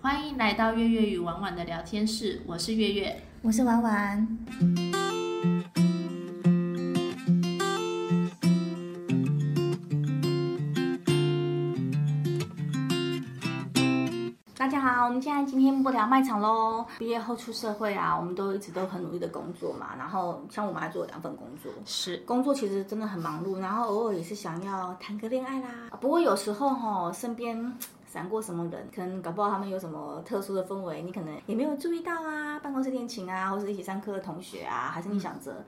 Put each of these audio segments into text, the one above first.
欢迎来到月月与婉婉的聊天室，我是月月。我是婉婉。大家好，我们现在今天不聊卖场喽。毕业后出社会啊，我们都一直都很努力的工作嘛。然后像我们还做了两份工作，是工作其实真的很忙碌，然后偶尔也是想要谈个恋爱啦。不过有时候哈，身边闪过什么人，可能搞不好他们有什么特殊的氛围，你可能也没有注意到啊。办公室恋情啊，或是一起上课的同学啊，还是你想着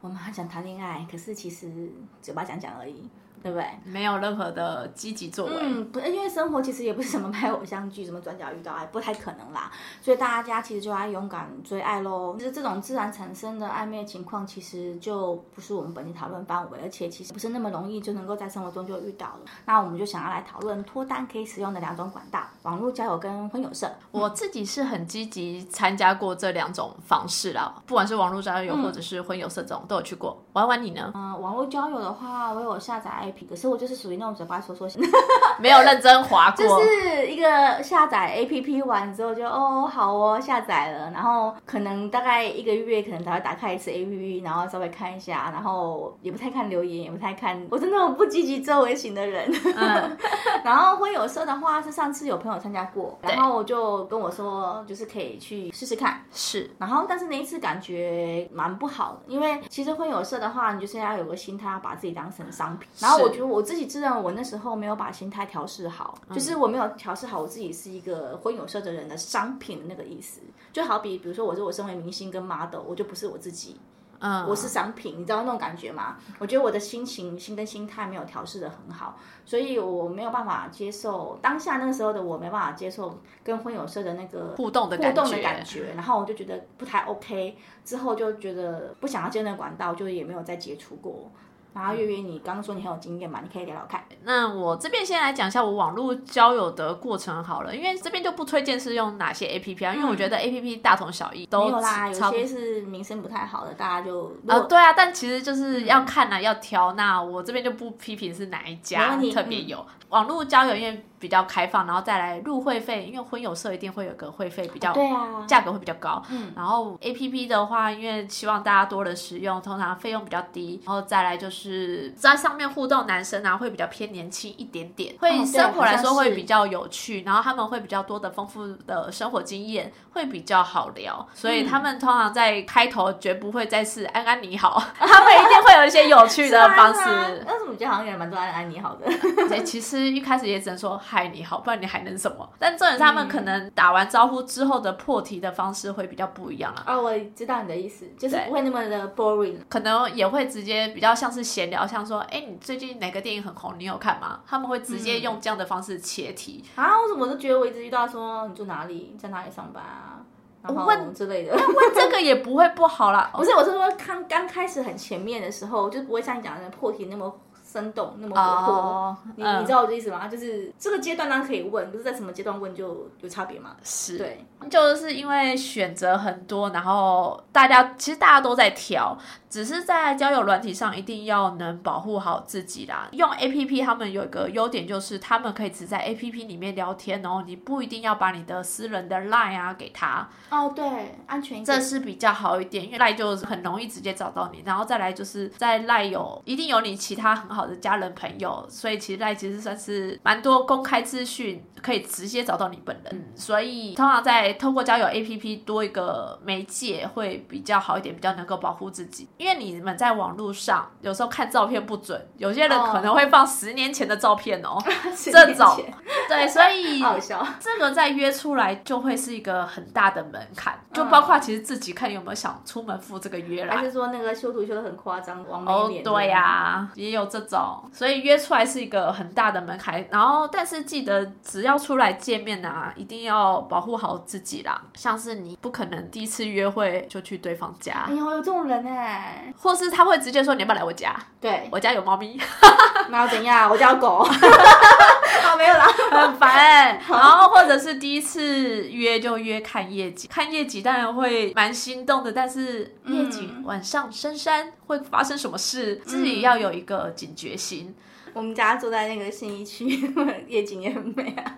我们很想谈恋爱，可是其实嘴巴讲讲而已。对不对？没有任何的积极作为。嗯，不，因为生活其实也不是什么拍偶像剧，什么转角遇到爱，不太可能啦。所以大家其实就要勇敢追爱喽。其实这种自然产生的暧昧情况，其实就不是我们本期讨论范围，而且其实不是那么容易就能够在生活中就遇到了。那我们就想要来讨论脱单可以使用的两种管道：网络交友跟婚友社。我自己是很积极参加过这两种方式啦，不管是网络交友或者是婚友社这种都有去过。玩玩你呢？嗯，网络交友的话，我有下载。可是我就是属于那种嘴巴说说型，没有认真划过。就是一个下载 A P P 完之后就哦好哦下载了，然后可能大概一个月可能才会打开一次 A P P，然后稍微看一下，然后也不太看留言，也不太看。我是那种不积极周围型的人。嗯。然后婚友社的话是上次有朋友参加过，然后就跟我说就是可以去试试看。是。然后但是那一次感觉蛮不好的，因为其实婚友社的话，你就是要有个心态，要把自己当成商品。然后我觉得我自己自认我那时候没有把心态调试好，就是我没有调试好我自己是一个婚友社的人的商品的那个意思。就好比比如说我说我身为明星跟 model，我就不是我自己。嗯，我是商品，你知道那种感觉吗？我觉得我的心情、心跟心态没有调试的很好，所以我没有办法接受当下那个时候的我没办法接受跟婚友社的那个互动的互动的感觉，然后我就觉得不太 OK，之后就觉得不想要接那个管道，就也没有再接触过。然后月月，你刚刚说你很有经验嘛？你可以聊聊看。那我这边先来讲一下我网络交友的过程好了，因为这边就不推荐是用哪些 A P P 啊，因为我觉得 A P P 大同小异，都有啦，有些是名声不太好的，大家就呃对啊，但其实就是要看啊，要挑。那我这边就不批评是哪一家特别有网络交友，因为。比较开放，然后再来入会费，因为婚友社一定会有个会费比较，对啊，价格会比较高。嗯，然后 A P P 的话，因为希望大家多的使用，通常费用比较低。然后再来就是在上面互动，男生啊会比较偏年轻一点点，会生活来说会比较有趣，然后他们会比较多的丰富的生活经验，会比较好聊。所以他们通常在开头绝不会再是安安你好，他们一定会有一些有趣的方式。那怎么觉得好像也蛮多安安你好的？对其实一开始也只能说。嗨，你好，不然你还能什么？但重点是他们可能打完招呼之后的破题的方式会比较不一样啊。哦，我知道你的意思，就是不会那么的 boring，可能也会直接比较像是闲聊，像说，哎，你最近哪个电影很红？你有看吗？他们会直接用这样的方式切题啊。我怎么都觉得我一直遇到说你住哪里，在哪里上班啊？问之类的，问这个也不会不好啦。不是，我是说刚刚开始很前面的时候，就不会像你讲的破题那么。生动那么活泼，你你知道我的意思吗？就是这个阶段当然可以问，不是在什么阶段问就有差别嘛？是对，就是因为选择很多，然后大家其实大家都在挑。只是在交友软体上，一定要能保护好自己啦。用 A P P，他们有一个优点就是，他们可以只在 A P P 里面聊天然后，你不一定要把你的私人的 Line 啊给他。哦，对，安全这是比较好一点，因为 Line 就很容易直接找到你。然后再来就是在 Line 有一定有你其他很好的家人朋友，所以其实 Line 其实算是蛮多公开资讯，可以直接找到你本人。所以通常在通过交友 A P P 多一个媒介会比较好一点，比较能够保护自己。因为你们在网络上有时候看照片不准，有些人可能会放十年前的照片哦，这种。对，所以 这个再约出来就会是一个很大的门槛，就包括其实自己看有没有想出门赴这个约啦，还是说那个修图修的很夸张，完美脸？对呀，也有这种，所以约出来是一个很大的门槛。然后，但是记得只要出来见面啊，一定要保护好自己啦，像是你不可能第一次约会就去对方家，哎呦，有这种人哎。或是他会直接说你要不要来我家？对我家有猫咪，那要怎样？我家有狗，好 没有啦，很烦。然后或者是第一次约就约看夜景，看夜景当然会蛮心动的，但是夜景晚上深山会发生什么事，自己要有一个警觉心。我们家住在那个信义区，夜景也很美啊。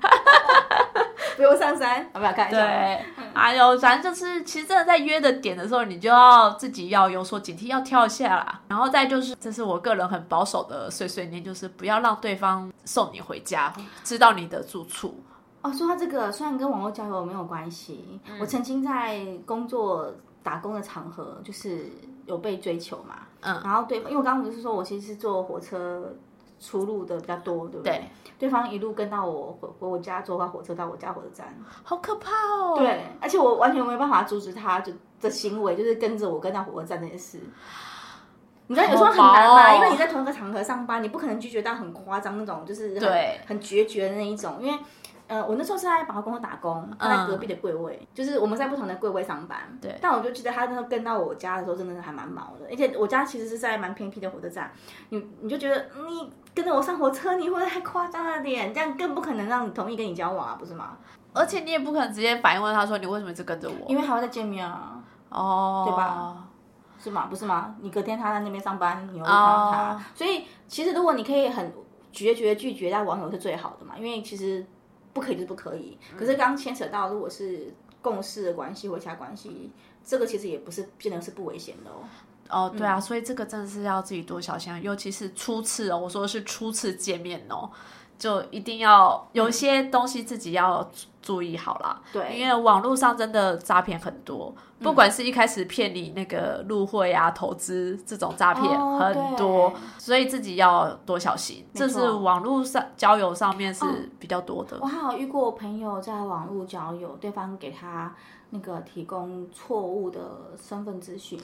不用上山，要不要看一下？对，哎呦反正就是，其实真的在约的点的时候，你就要自己要有所警惕，要跳一下啦。然后再就是，这是我个人很保守的碎碎念，就是不要让对方送你回家，知道你的住处。哦，说到这个，虽然跟网络交友没有关系，我曾经在工作打工的场合，就是有被追求嘛。嗯，然后对，因为我刚刚不是说我其实是坐火车出入的比较多，对不对？对。对方一路跟到我回回我家，坐到火车到我家火车站，好可怕哦！对，而且我完全没有办法阻止他就的行为，就是跟着我跟到火车站那件事。你知道有时候很难嘛，因为你在同一个场合上班，你不可能拒绝到很夸张那种，就是对很决绝的那一种，因为。呃，我那时候是在百货公司打工，他在隔壁的柜位，就是我们在不同的柜位上班。对。但我就记得他那时候跟到我家的时候，真的是还蛮毛的，而且我家其实是在蛮偏僻的火车站，你你就觉得你跟着我上火车，你会太夸张了点，这样更不可能让你同意跟你交往啊，不是吗？而且你也不可能直接反问他说你为什么一直跟着我？因为还要再见面啊，哦，对吧？是吗？不是吗？你隔天他在那边上班，你又看到他，所以其实如果你可以很决绝拒绝那网友是最好的嘛，因为其实。不可以就是不可以，可是刚牵扯到如果是共事的关系或其他关系，这个其实也不是变得是不危险的哦。哦，对啊，所以这个真的是要自己多小心，尤其是初次哦，我说的是初次见面哦。就一定要有些东西自己要注意好了，对，因为网络上真的诈骗很多，不管是一开始骗你那个入会啊、投资这种诈骗很多，所以自己要多小心。这是网络上交友上面是比较多的。我还有遇过朋友在网络交友，对方给他那个提供错误的身份资讯。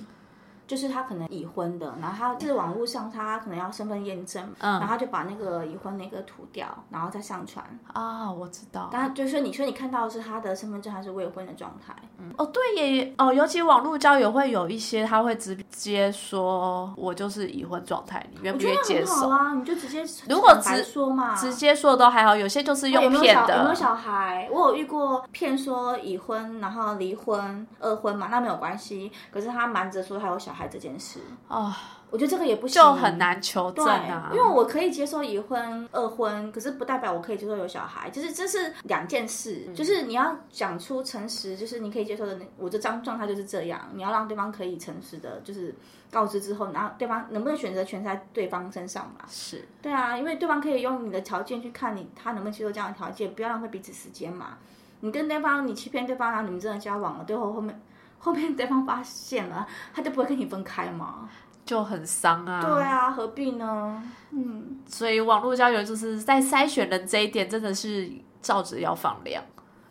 就是他可能已婚的，然后他就是网络上他可能要身份验证，嗯，然后他就把那个已婚那个涂掉，然后再上传啊，我知道。但就是你说你看到的是他的身份证还是未婚的状态？嗯，哦对耶，哦，尤其网络交友会有一些他会直接说我就是已婚状态，你愿不愿意接受啊？你就直接如果直说嘛，直接说都还好，有些就是用骗的。有没有小孩？我有遇过骗说已婚，然后离婚、二婚嘛，那没有关系。可是他瞒着说他有小。孩这件事啊，我觉得这个也不行，就很难求证啊。因为我可以接受已婚、二婚，可是不代表我可以接受有小孩，就是这是两件事。就是你要讲出诚实，就是你可以接受的，我这张状态就是这样。你要让对方可以诚实的，就是告知之后，然后对方能不能选择权在对方身上嘛？是对啊，因为对方可以用你的条件去看你，他能不能接受这样的条件，不要浪费彼此时间嘛。你跟对方，你欺骗对方，然后你们真的交往了，最后后面。后面对方发现了，他就不会跟你分开吗？就很伤啊。对啊，何必呢？嗯，所以网络交友就是在筛选人这一点，真的是照着要放量。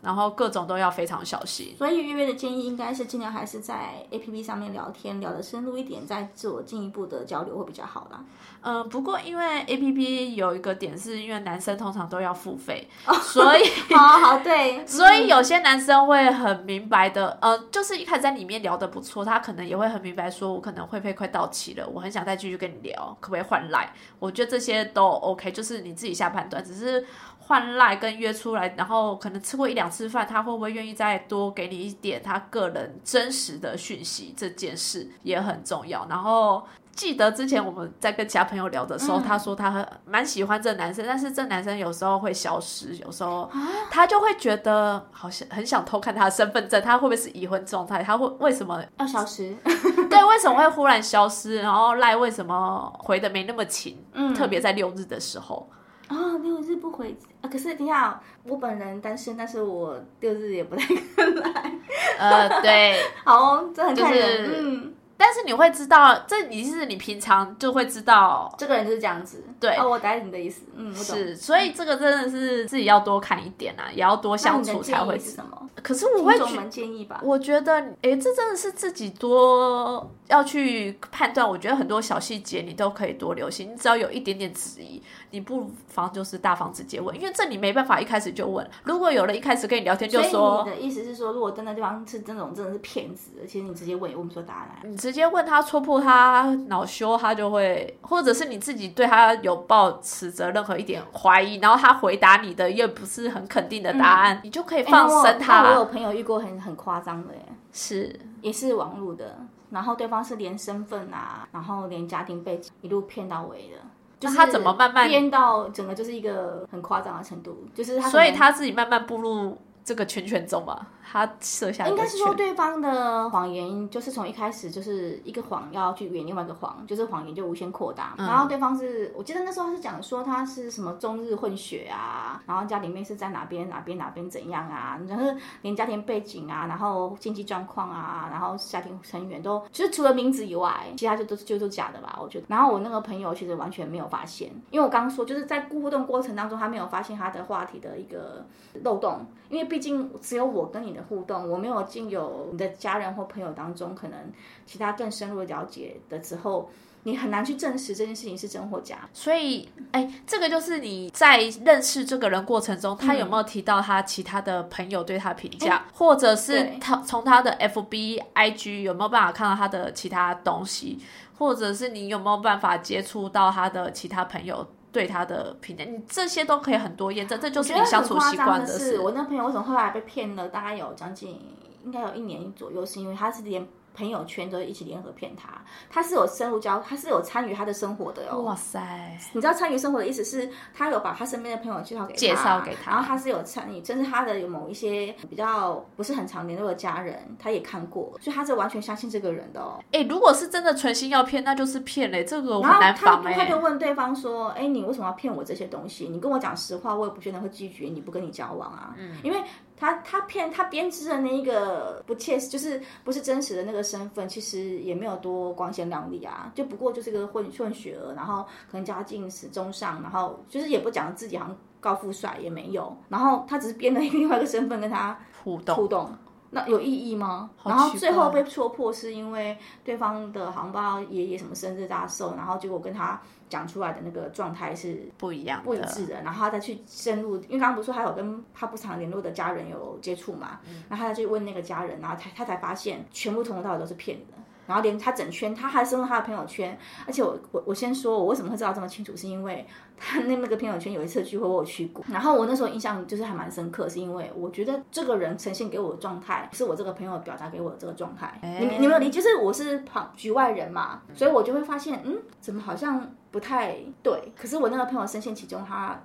然后各种都要非常小心，所以月月的建议应该是尽量还是在 A P P 上面聊天，聊得深入一点，再自我进一步的交流会比较好啦。嗯，不过因为 A P P 有一个点，是因为男生通常都要付费，所以 好好对，所以有些男生会很明白的，呃，就是一开始在里面聊的不错，他可能也会很明白，说我可能会费快到期了，我很想再继续跟你聊，可不可以换来？我觉得这些都 O K，就是你自己下判断，只是。换赖跟约出来，然后可能吃过一两次饭，他会不会愿意再多给你一点他个人真实的讯息？这件事也很重要。然后记得之前我们在跟其他朋友聊的时候，他说他很蛮喜欢这男生，但是这男生有时候会消失，有时候他就会觉得好像很想偷看他的身份证，他会不会是已婚状态？他会为什么要消失？对，为什么会忽然消失？然后赖为什么回的没那么勤？嗯，特别在六日的时候。啊，六日不回啊！可是你好，我本人单身，但是我六日也不太来。呃，对，好哦，这很看人，嗯。但是你会知道，这你是你平常就会知道，这个人就是这样子。对，哦，我答应你的意思，嗯，是，所以这个真的是自己要多看一点啊，也要多相处才会。是什么？可是我会建议吧，我觉得，哎，这真的是自己多要去判断。我觉得很多小细节你都可以多留心，你只要有一点点质疑，你不妨就是大方直接问，因为这你没办法一开始就问。如果有了一开始跟你聊天就说，你的意思是说，如果真的对方是这种真的是骗子，其实你直接问也问不出答案来。你直接问他戳破他恼羞，他就会，或者是你自己对他有抱持着任何一点怀疑，然后他回答你的又不是很肯定的答案，你就可以放生他。我有朋友遇过很很夸张的耶，是也是网络的，然后对方是连身份啊，然后连家庭背景一路骗到尾的，就是他怎么慢慢骗到整个就是一个很夸张的程度，就是他所以他自己慢慢步入这个圈圈中吧？他设下应该是说对方的谎言，就是从一开始就是一个谎要去圆另外一个谎，就是谎言就无限扩大。然后对方是我记得那时候是讲说他是什么中日混血啊，然后家里面是在哪边哪边哪边怎样啊，然后连家庭背景啊，然后经济状况啊，然后家庭成员都就是除了名字以外，其他就都就都假的吧，我觉得。然后我那个朋友其实完全没有发现，因为我刚刚说就是在互动过程当中，他没有发现他的话题的一个漏洞，因为毕竟只有我跟你的。互动，我没有进有你的家人或朋友当中，可能其他更深入的了解的之后，你很难去证实这件事情是真或假。所以，哎，这个就是你在认识这个人过程中，他有没有提到他其他的朋友对他评价，或者是他从他的 F B I G 有没有办法看到他的其他东西，或者是你有没有办法接触到他的其他朋友？对他的评价，你这些都可以很多验证，这就是你相处习惯的事。我那朋友为什么后来被骗了？大概有将近，应该有一年左右，是因为他是连。朋友圈都一起联合骗他，他是有深入交，他是有参与他的生活的哦。哇塞！你知道参与生活的意思是，他有把他身边的朋友介绍给他，介绍给他，然后他是有参与，甚至他的有某一些比较不是很常联络的家人，他也看过，所以他是完全相信这个人的哦。哎，如果是真的存心要骗，那就是骗嘞，这个很难防哎。他就问对方说：“哎，你为什么要骗我这些东西？你跟我讲实话，我也不觉得会拒绝你，不跟你交往啊。”嗯，因为。他他骗他编织的那一个不切实，就是不是真实的那个身份，其实也没有多光鲜亮丽啊，就不过就是个混混血儿，然后可能家境是中上，然后就是也不讲自己好像高富帅也没有，然后他只是编了另外一个身份跟他互动。互动。那有意义吗？然后最后被戳破是因为对方的好像不知道爷爷什么生日大寿，然后结果跟他讲出来的那个状态是不一样、不一致的。然后他再去深入，因为刚刚不是说还有跟他不常联络的家人有接触嘛？然后他再去问那个家人，然后他他才发现全部从头到尾都是骗的。然后连他整圈，他还深入他的朋友圈，而且我我我先说，我为什么会知道这么清楚，是因为他那那个朋友圈有一次聚会我有去过，然后我那时候印象就是还蛮深刻，是因为我觉得这个人呈现给我的状态，是我这个朋友表达给我的这个状态，你你没有理解？就是我是旁局外人嘛，所以我就会发现，嗯，怎么好像不太对？可是我那个朋友深陷其中，他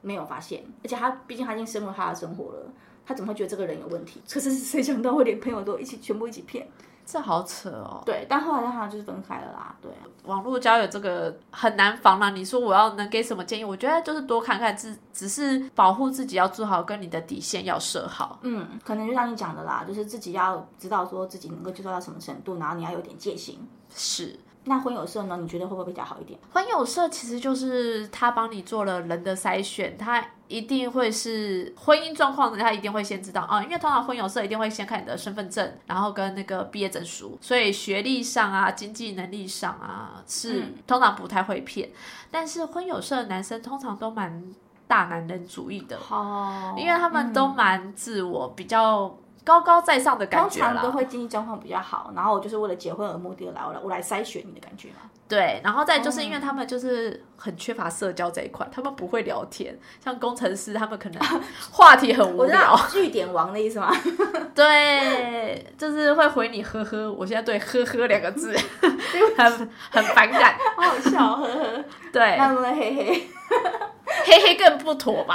没有发现，而且他毕竟他已经深入他的生活了，他怎么会觉得这个人有问题？可是谁想到会连朋友都一起全部一起骗？这好扯哦，对，但后来他就是分开了啦。对，网络交友这个很难防啦。你说我要能给什么建议？我觉得就是多看看，只只是保护自己要做好，跟你的底线要设好。嗯，可能就像你讲的啦，就是自己要知道说自己能够接受到什么程度，然后你要有点戒心。是。那婚友社呢？你觉得会不会比较好一点？婚友社其实就是他帮你做了人的筛选，他一定会是婚姻状况的，他一定会先知道啊，因为通常婚友社一定会先看你的身份证，然后跟那个毕业证书，所以学历上啊、经济能力上啊是通常不太会骗。但是婚友社的男生通常都蛮大男人主义的，哦，因为他们都蛮自我，比较。高高在上的感觉通常都会经济状况比较好，然后我就是为了结婚而目的来，我来我来筛选你的感觉嘛。对，然后再就是因为他们就是很缺乏社交这一块，他们不会聊天，像工程师他们可能话题很无聊。据点王的意思吗？对，就是会回你呵呵。我现在对呵呵两个字 很很反感，好笑呵呵。对，那么嘿嘿。黑黑更不妥吧？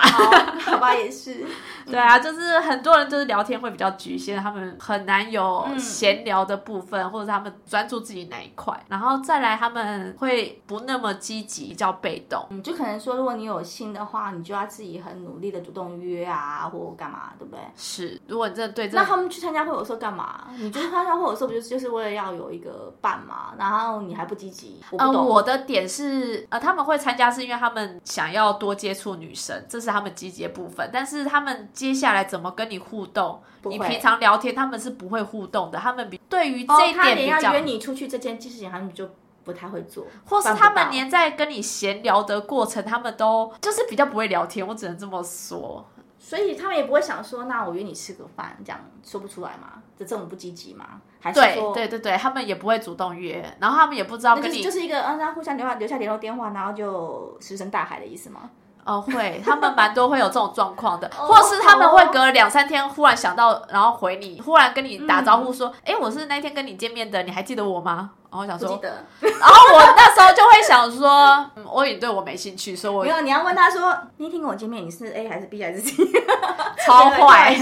好吧，也是。对啊，就是很多人就是聊天会比较局限，他们很难有闲聊的部分，或者他们专注自己哪一块，然后再来他们会不那么积极，叫被动。嗯，就可能说，如果你有心的话，你就要自己很努力的主动约啊，或干嘛，对不对？是，如果你真的对，那他们去参加会有时候干嘛？你就是参加会有时候不就是就是为了要有一个伴嘛？然后你还不积极？呃，我的点是，呃，他们会参加是因为他们想要多接触女生，这是他们积极的部分，但是他们。接下来怎么跟你互动？你平常聊天，他们是不会互动的。他们比对于这一点比较，约你出去这件事情，他们就不太会做，或是他们连在跟你闲聊的过程，他们都就是比较不会聊天。我只能这么说，所以他们也不会想说，那我约你吃个饭，这样说不出来吗？这这种不积极吗？还是说，对对对，他们也不会主动约，然后他们也不知道跟你就是一个嗯，那互相留下留下联络电话，然后就石沉大海的意思吗？哦，会，他们蛮多会有这种状况的，哦或是他们会隔两三天忽然想到，然后回你，忽然跟你打招呼说：“哎、我是那天跟你见面的，你还记得我吗？”然后我想说，记得。然后我那时候就会想说，嗯，我已经对我没兴趣，所以我没有，你要问他说，那天跟我见面，你是 A 还是 B 还是 C？超 坏。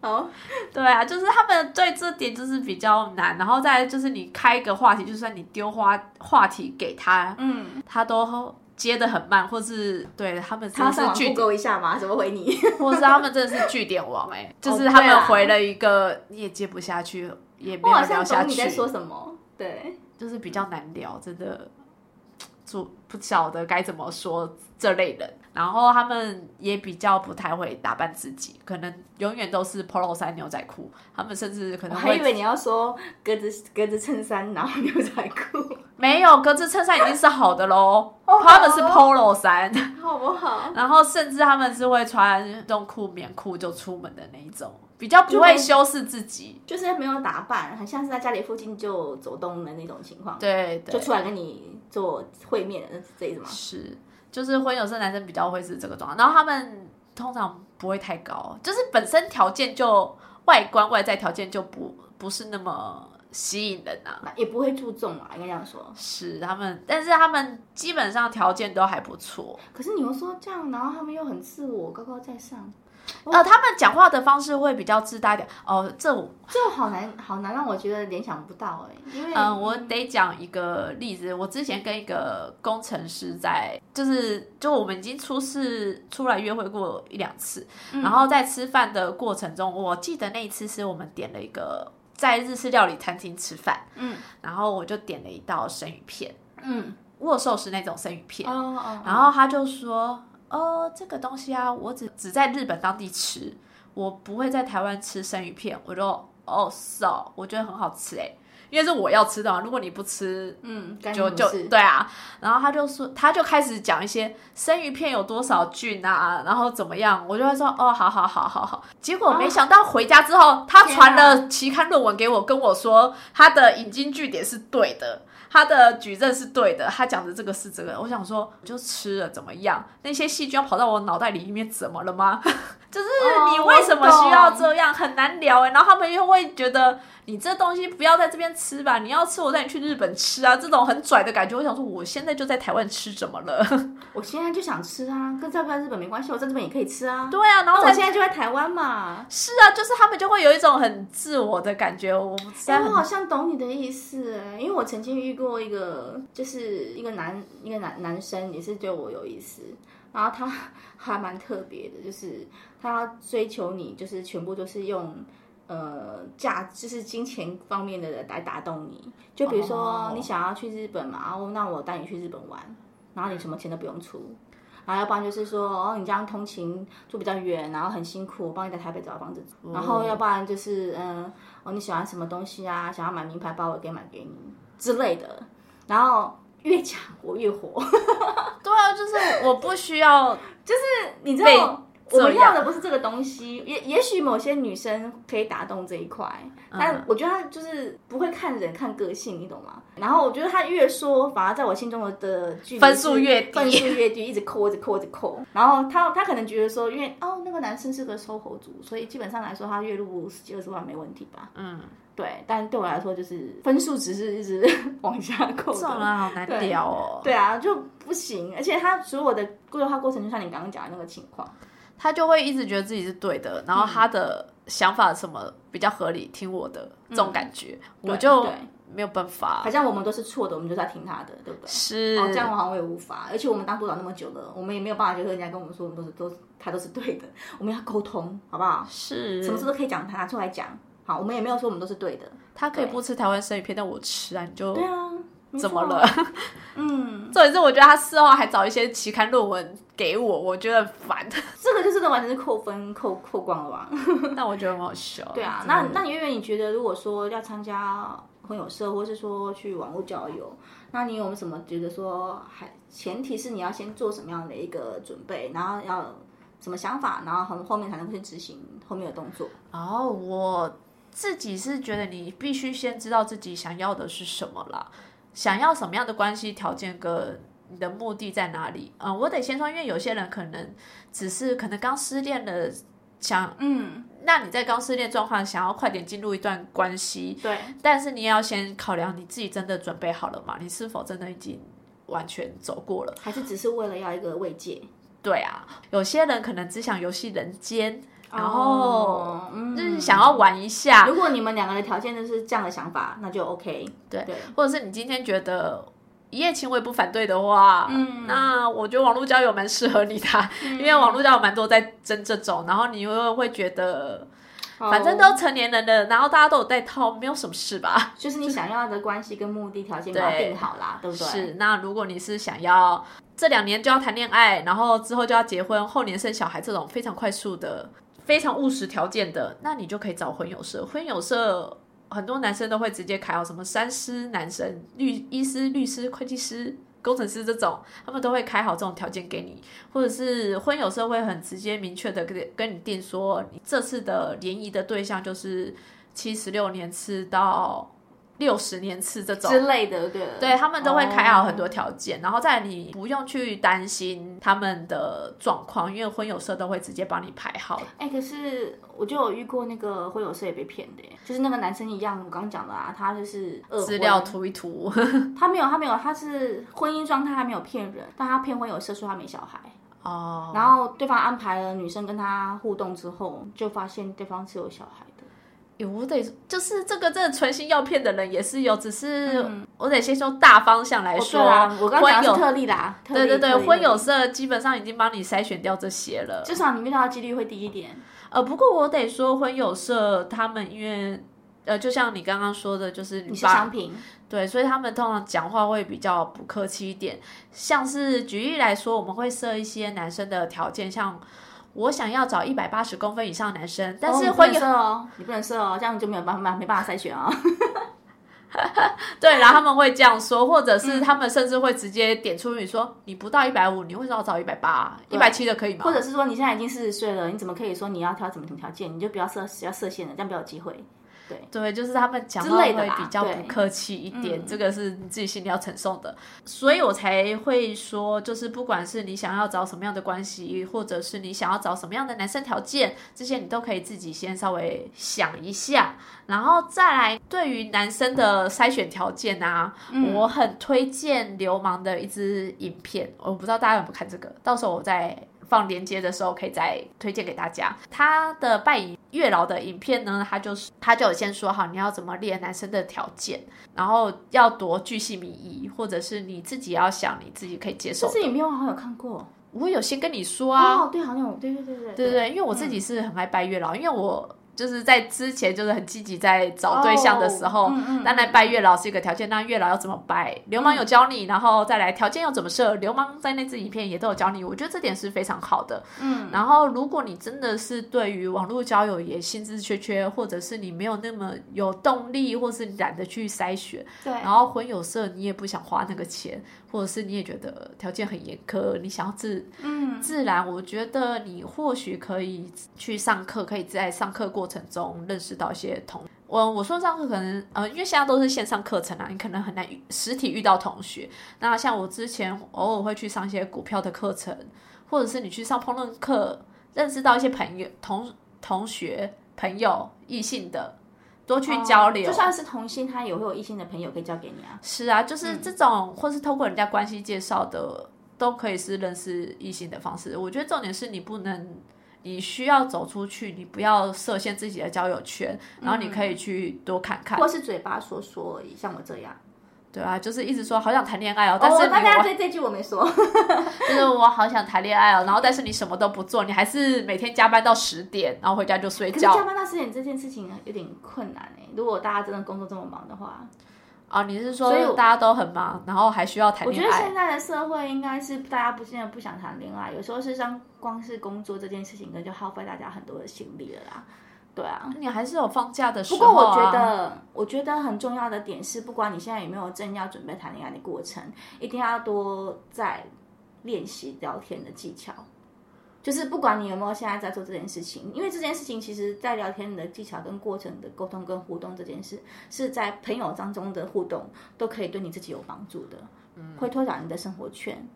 哦，对啊，就是他们对这点就是比较难，然后再就是你开一个话题，就算你丢花话题给他，嗯，他都接的很慢，或是对他们真他是去 Google 一下嘛，怎么回你？或是他们真的是据点王哎、就是他们啊回了一个你也接不下去，也没有聊下去，懂你在说什么。对，就是比较难聊，真的，就不晓得该怎么说这类人。然后他们也比较不太会打扮自己，可能永远都是 polo 衫、牛仔裤。他们甚至可能 我还以为你要说格子格子衬衫，然后牛仔裤，没有格子衬衫已经是好的喽，哦他们是 polo 衫，好不好？然后甚至他们是会穿运动裤、棉裤就出门的那一种，比较不会修饰自己。就是没有打扮，很像是在家里附近就走动的那种情况，对对，就出来跟你做会面的这一种吗？是，就是婚有色男生比较会是这个状况，然后他们通常不会太高，就是本身条件就外观外在条件就不不是那么吸引人啊。也不会注重啊，应该这样说。是他们，但是他们基本上条件都还不错。可是你又说这样，然后他们又很自我，高高在上，呃，他们讲话的方式会比较自大一点。哦，这我这好难，好难让我觉得联想不到哎、因为嗯，我得讲一个例子。我之前跟一个工程师在，就是就我们已经出事出来约会过一两次，然后在吃饭的过程中，我记得那一次是我们点了一个在日式料理餐厅吃饭，嗯然后我就点了一道生鱼片，嗯握寿司那种生鱼片，哦哦，然后他就说：“哦，这个东西啊，我只只在日本当地吃，我不会在台湾吃生鱼片。”我就哦是哦，我觉得很好吃哎，因为是我要吃的嘛。如果你不吃，嗯，就就对啊。然后他就说，他就开始讲一些生鱼片有多少菌啊，然后怎么样，我就会说哦，好好好好好。结果没想到回家之后，他传啊了期刊论文给我，跟我说他的引经据典是对的。他的举证是对的，他讲的这个是这个，我想说我就吃了怎么样？那些细菌要跑到我脑袋里面怎么了吗？就是你哦为什么需要这样？很难聊哎、然后他们又会觉得你这东西不要在这边吃吧，你要吃我带你去日本吃啊，这种很拽的感觉。我想说，我现在就在台湾吃，怎么了？我现在就想吃啊，跟在不在日本没关系，我在这边也可以吃啊。对啊，然后我现在就在台湾嘛。是啊，就是他们就会有一种很自我的感觉。我实在哎，很 我好像懂你的意思哎，因为我曾经遇过一个，就是一个男一个男男生也是对我有意思，然后他 还蛮特别的，就是他追求你，就是全部都是用呃价，就是金钱方面的来打动你。就比如说哦你想要去日本嘛，哦，那我带你去日本玩，然后你什么钱都不用出。然后要不然就是说，哦，你这样通勤住比较远，然后很辛苦，我帮你在台北找房子住。然后要不然就是，嗯，哦，你喜欢什么东西啊？想要买名牌包，我可以买给你之类的。然后越讲我越火，对啊，就是我不需要就是你知被道，我们要的不是这个东西。也也许某些女生可以打动这一块，嗯但我觉得她就是不会看人看个性，你懂吗？然后我觉得她越说，反而在我心中的的距离分数越低分数越低，一直扣，一直扣，一直扣。然后她她可能觉得说，因为哦那个男生是个收口族，所以基本上来说他月入十几二十万没问题吧？嗯，对，但对我来说就是分数只是一直往下扣这种人的。好难聊哦。对啊，就不行，而且他所有的规划过程，就像你刚刚讲的那个情况，他就会一直觉得自己是对的，然后他的想法什么比较合理，听我的这种感觉，我就对没有办法好。像我们都是错的，我们就在听他的，对不对？是，哦，这样我好像我也无法，而且我们当督导那么久了，我们也没有办法，就是人家跟我们说，我们都是都他都是对的，我们要沟通，好不好？是什么事都可以讲，他拿出来讲。好，我们也没有说我们都是对的。他可以不吃台湾生鱼片，但我吃啊，你就对啊，怎么了？？嗯，重点是我觉得他事后还找一些期刊论文给我，我觉得很烦，这个就真的完全是扣分扣扣光了吧？但我觉得很好笑。对啊，那那你月月，你觉得如果说要参加朋友社，或是说去网络交友，那你有没有什么觉得说还前提是你要先做什么样的一个准备，然后要什么想法，然后后后面才能去执行后面的动作？哦，我自己是觉得你必须先知道自己想要的是什么啦，想要什么样的关系条件跟你的目的在哪里？嗯，我得先说，因为有些人可能只是可能刚失恋了，想嗯，那你在刚失恋状况想要快点进入一段关系，对，但是你也要先考量你自己真的准备好了吗？你是否真的已经完全走过了？还是只是为了要一个慰藉，对啊，有些人可能只想游戏人间，然后哦嗯就是想要玩一下，如果你们两个的条件就是这样的想法，那就 OK。对对，或者是你今天觉得一夜情我也不反对的话，嗯那我觉得网络交友蛮适合你的，因为网络交友蛮多在争这种，然后你又会觉得。反正都成年人了，然后大家都有带套，没有什么事吧？就是你想要的关系跟目的条件把它定好啦，对不对？是。那如果你是想要这两年就要谈恋爱，然后之后就要结婚，后年生小孩这种非常快速的、非常务实条件的，那你就可以找婚友社。婚友社很多男生都会直接开好什么三师男生、律医师、律师、会计师。工程师这种，他们都会开好这种条件给你，或者是婚友社会很直接明确的跟跟你定说，你这次的联谊的对象就是七十六年次到六十年次这种。之类的，对。对他们都会开好很多哦条件，然后在你不用去担心他们的状况，因为婚友社都会直接帮你排好。哎、可是我就有遇过那个婚友社也被骗的，就是那个男生一样，我刚刚讲的啊，他就是资料涂一涂，他没有，他没有，他是婚姻状态还没有骗人，但他骗婚友社说他没小孩，哦，然后对方安排了女生跟他互动之后，就发现对方是有小孩的。有我得就是这个真的存心要骗的人也是有，只是我得先说大方向来哦，说，对啦，我刚刚讲特例啦，特例对对对，婚友社基本上已经帮你筛选掉这些了。至少你遇到的几率会低一点。呃，不过我得说，婚友社他们因为呃，就像你刚刚说的，就是你是把商品，对，所以他们通常讲话会比较不客气一点。像是举例来说，我们会设一些男生的条件，像我想要找一百八十公分以上的男生，但是婚友、设哦，你不能设哦，这样就没有办法没办法筛选哦。对，然后他们会这样说，或者嗯是他们甚至会直接点出你说你不到一百五，你为什么要找一百八？一百七的可以吗？或者是说你现在已经四十岁了，你怎么可以说你要挑什么什么条件？你就不要设要设限了，这样比较有机会。对，就是他们讲话会比较不客气一点，嗯这个是你自己心里要承受的，所以我才会说，就是不管是你想要找什么样的关系，或者是你想要找什么样的男生条件，这些你都可以自己先稍微想一下，然后再来对于男生的筛选条件啊，嗯。我很推荐流氓的一支影片，我不知道大家有没有看这个，到时候我再。放链接的时候可以再推荐给大家。他的拜影月老的影片呢，他就是他就有先说好你要怎么列男生的条件，然后要多巨细靡遗，或者是你自己要想你自己可以接受的。这支影片我好像有看过我有先跟你说啊，哦，对，好像对对对对对对，因为我自己是很爱拜月老，因为我就是在之前就是很积极在找对象的时候，哦嗯嗯当然拜月老是一个条件，那月老要怎么拜，流氓有教你，然后再来条件要怎么设，流氓在那支影片也都有教你，我觉得这点是非常好的。嗯，然后如果你真的是对于网络交友也心知缺缺，或者是你没有那么有动力，或是懒得去筛选，对，然后婚友社你也不想花那个钱，或者是你也觉得条件很严苛，你想要自嗯，自然，我觉得你或许可以去上课，可以在上课过程中认识到一些同。我我说上课可能呃，因为现在都是线上课程啊，你可能很难遇实体遇到同学。那像我之前偶尔会去上一些股票的课程，或者是你去上烹饪课，认识到一些朋友、同同学、朋友、异性的，多去交流。哦就算是同性，他也会有异性的朋友可以交给你啊。是啊，就是这种，或是透过人家关系介绍的，都可以是认识异性的方式。我觉得重点是你不能，你需要走出去，你不要设限自己的交友圈，然后你可以去多看看。或是嘴巴说说而已，像我这样。对啊，就是一直说好想谈恋爱哦，但是哦，你、大家这这句我没说。就是我好想谈恋爱哦，然后但是你什么都不做，你还是每天加班到十点，然后回家就睡可是加。班到十点这件事情有点困难哎，如果大家真的工作这么忙的话，哦，你是所以说大家都很忙，然后还需要谈恋爱我觉得现？在的社会应该是大家不见得不想谈恋爱，有时候是像光是工作这件事情，就耗费大家很多的心力了啦。对啊，你还是有放假的时不候、啊。过我觉得，我觉得很重要的点是，不管你现在有没有正要准备谈恋爱的过程，一定要多在练习聊天的技巧。就是不管你有没有现在在做这件事情，因为这件事情其实在聊天的技巧跟过程的沟通跟互动这件事，是在朋友当中的互动都可以对你自己有帮助的。会拓展你的生活圈。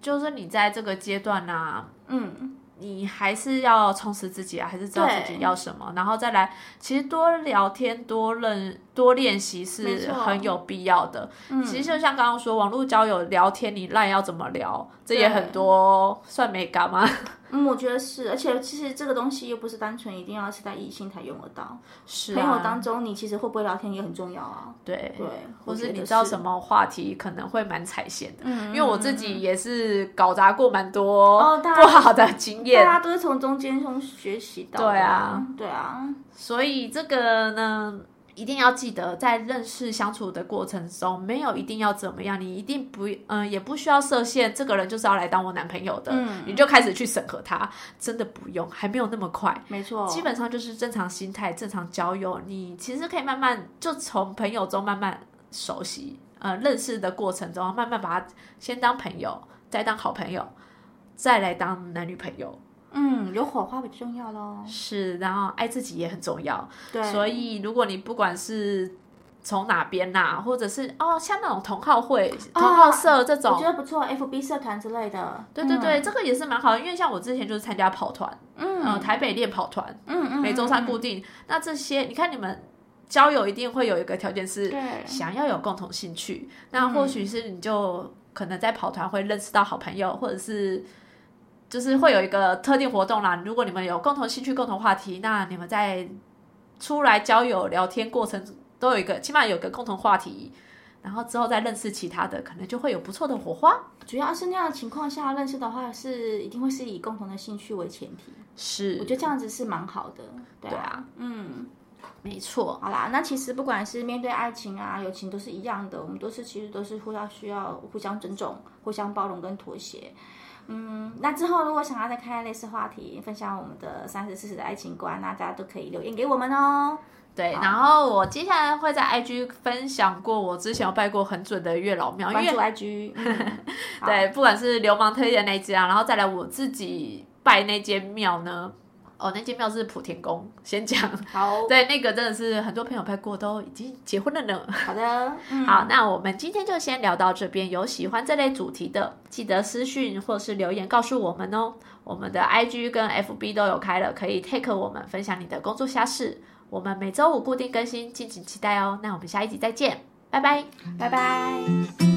就是你在这个阶段呢、嗯，你还是要充实自己啊，还是知道自己要什么，然后再来，其实多聊天、多认、多练习是很有必要的。嗯其实就像刚刚说，网络交友聊天，你赖要怎么聊，这也很多算美感吗？嗯，我觉得是，而且其实这个东西又不是单纯一定要是在异性才用得到，是朋友啊，当中你其实会不会聊天也很重要啊。对对，或是你知道什？么话题可能会蛮踩线的，嗯，因为我自嗯己也是搞砸过蛮多不好的经验大验，家都是从中间中学习到的。对啊，对啊，所以这个呢，一定要记得，在认识相处的过程中，没有一定要怎么样，你一定不，嗯、也不需要设限，这个人就是要来当我男朋友的，嗯你就开始去审核他，真的不用，还没有那么快。没错，基本上就是正常心态、正常交友，你其实可以慢慢就从朋友中慢慢熟悉，呃，认识的过程中，慢慢把他先当朋友，再当好朋友，再来当男女朋友，嗯，有火花比较重要喽。是，然后爱自己也很重要。对，所以，如果你不管是从哪边呐、或者是哦，像那种同好会、同好社这种，我觉得不错，FB 社团之类的。对对对，这个也是蛮好的。因为像我之前就是参加跑团，嗯，呃，台北练跑团，嗯嗯，每周三嗯固定。那这些，你看你们交友一定会有一个条件是对想要有共同兴趣，那或许是你就可能在跑团会认识到好朋友，或者是。就是会有一个特定活动啦，如果你们有共同兴趣、共同话题，那你们在出来交友聊天过程都有一个，起码有个共同话题，然后之后再认识其他的，可能就会有不错的火花。主要是那样的情况下认识的话，是一定会是以共同的兴趣为前提。是，我觉得这样子是蛮好的。对对啊，嗯，没错，好啦，那其实不管是面对爱情啊、友情，都是一样的，我们都是其实都是互相需要互相尊重、互相包容跟妥协。嗯，那之后如果想要再开类似话题，分享我们的三十四十的爱情观，那大家都可以留言给我们哦。对。然后我接下来会在 IG 分享过我之前有拜过很准的月老庙，因为关注 IG，对，不管是流氓推荐那间啊，然后再来我自己拜那间庙呢。哦，那间庙是普天宫，先讲。好 对，那个真的是很多朋友拍过，都已经结婚了呢。好的，嗯，好，那我们今天就先聊到这边。有喜欢这类主题的，记得私讯或是留言告诉我们哦。我们的 IG 跟 FB 都有开了，可以 take 我们分享你的工作瞎事。我们每周五固定更新，敬请期待哦。那我们下一集再见，拜拜。拜拜。